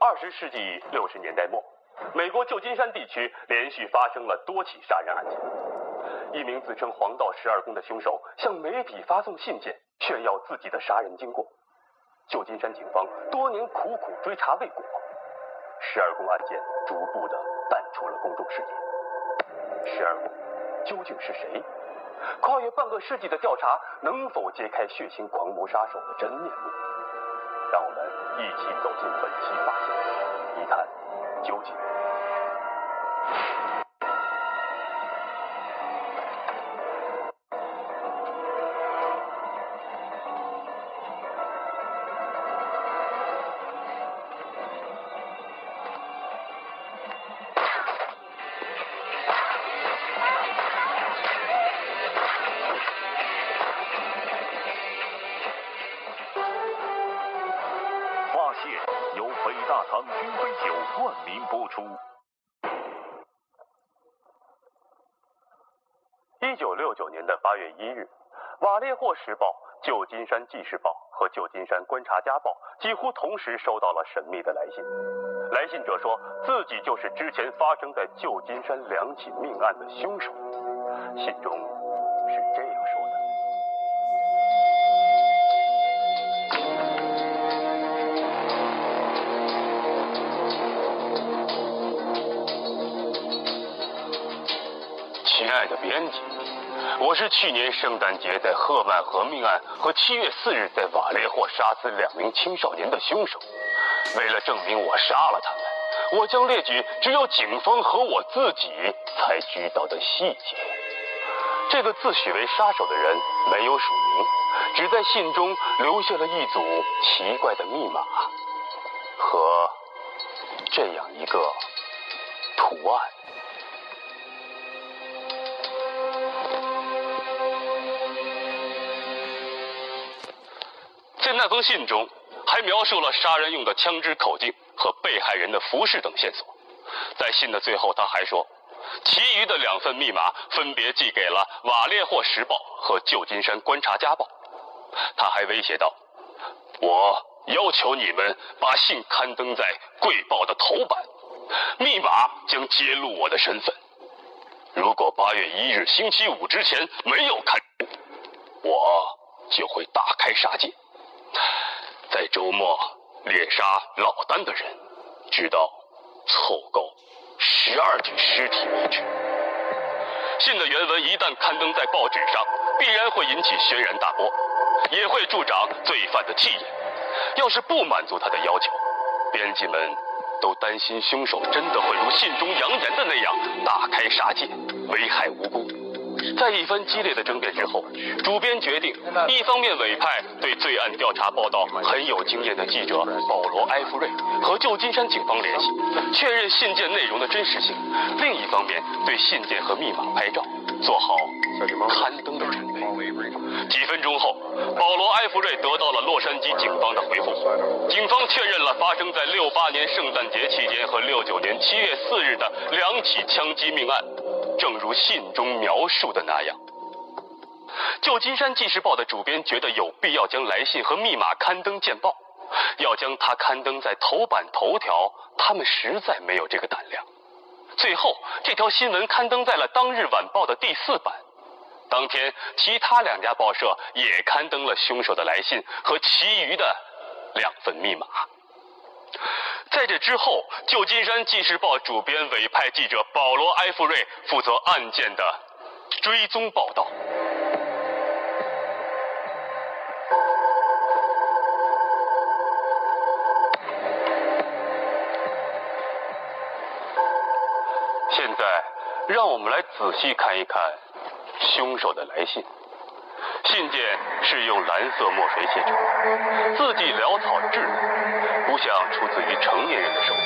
二十世纪六十年代末，美国旧金山地区连续发生了多起杀人案件。一名自称黄道十二宫的凶手向媒体发送信件，炫耀自己的杀人经过。旧金山警方多年苦苦追查未果，十二宫案件逐步的淡出了公众视野。十二宫究竟是谁？跨越半个世纪的调查，能否揭开血腥狂魔杀手的真面目？让我们一起走进本期发现，一探究竟。大唐君杯酒冠名播出。一九六九年的八月一日，《瓦列霍时报》《旧金山纪事报》和《旧金山观察家报》几乎同时收到了神秘的来信。来信者说自己就是之前发生在旧金山两起命案的凶手。信中是这样亲爱的编辑，我是去年圣诞节在赫曼河命案和七月四日在瓦列霍杀死两名青少年的凶手。为了证明我杀了他们，我将列举只有警方和我自己才知道的细节。这个自诩为杀手的人没有署名，只在信中留下了一组奇怪的密码和这样一个图案。那封信中，还描述了杀人用的枪支口径和被害人的服饰等线索。在信的最后，他还说，其余的两份密码分别寄给了《瓦列霍时报》和《旧金山观察家报》。他还威胁道：“我要求你们把信刊登在《贵报》的头版，密码将揭露我的身份。如果八月一日星期五之前没有刊，我就会大开杀戒。”在周末猎杀老丹的人，直到凑够十二具尸体为止。信的原文一旦刊登在报纸上，必然会引起轩然大波，也会助长罪犯的气焰。要是不满足他的要求，编辑们都担心凶手真的会如信中扬言的那样大开杀戒，危害无辜。在一番激烈的争辩之后，主编决定一方面委派对罪案调查报道很有经验的记者保罗·埃弗瑞和旧金山警方联系，确认信件内容的真实性；另一方面对信件和密码拍照，做好刊登的准备。几分钟后，保罗·埃弗瑞得到了洛杉矶警方的回复，警方确认了发生在六八年圣诞节期间和六九年七月四日的两起枪击命案。正如信中描述的那样，旧金山纪事报的主编觉得有必要将来信和密码刊登见报，要将它刊登在头版头条，他们实在没有这个胆量。最后，这条新闻刊登在了当日晚报的第四版。当天，其他两家报社也刊登了凶手的来信和其余的两份密码。在这之后，旧金山纪事报主编委派记者保罗·埃弗瑞负责案件的追踪报道。现在，让我们来仔细看一看凶手的来信。信件是用蓝色墨水写成，字迹潦草稚嫩，不像出自于成年人的手笔。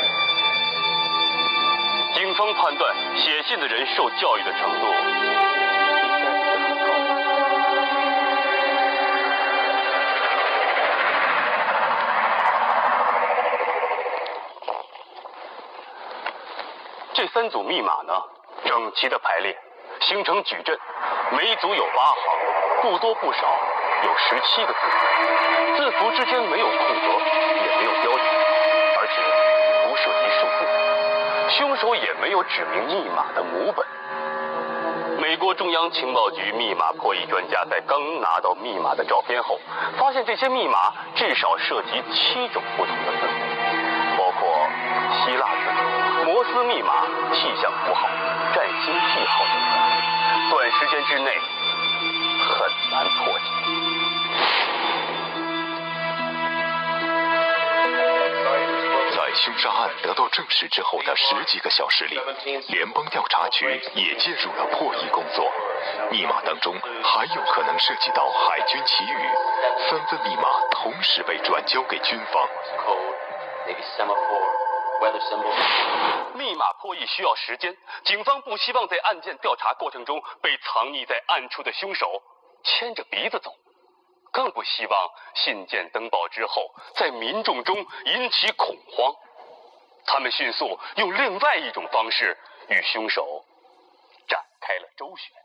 警方判断，写信的人受教育的程度。这三组密码呢，整齐的排列，形成矩阵，每组有八行，不多不少，有十七个字符，字符之间没有空格，也没有标点，而且不涉及数字。凶手也没有指明密码的母本。美国中央情报局密码破译专家在刚拿到密码的照片后，发现这些密码至少涉及七种不同的字符，包括希腊字、摩斯密码、气象符号、占星记号等等。之内很难破解。在凶杀案得到证实之后的十几个小时里，联邦调查局也介入了破译工作。密码当中还有可能涉及到海军旗语，三份密码同时被转交给军方。密码破译需要时间，警方不希望在案件调查过程中被藏匿在暗处的凶手牵着鼻子走。更不希望信件登报之后，在民众中引起恐慌。他们迅速用另外一种方式与凶手展开了周旋。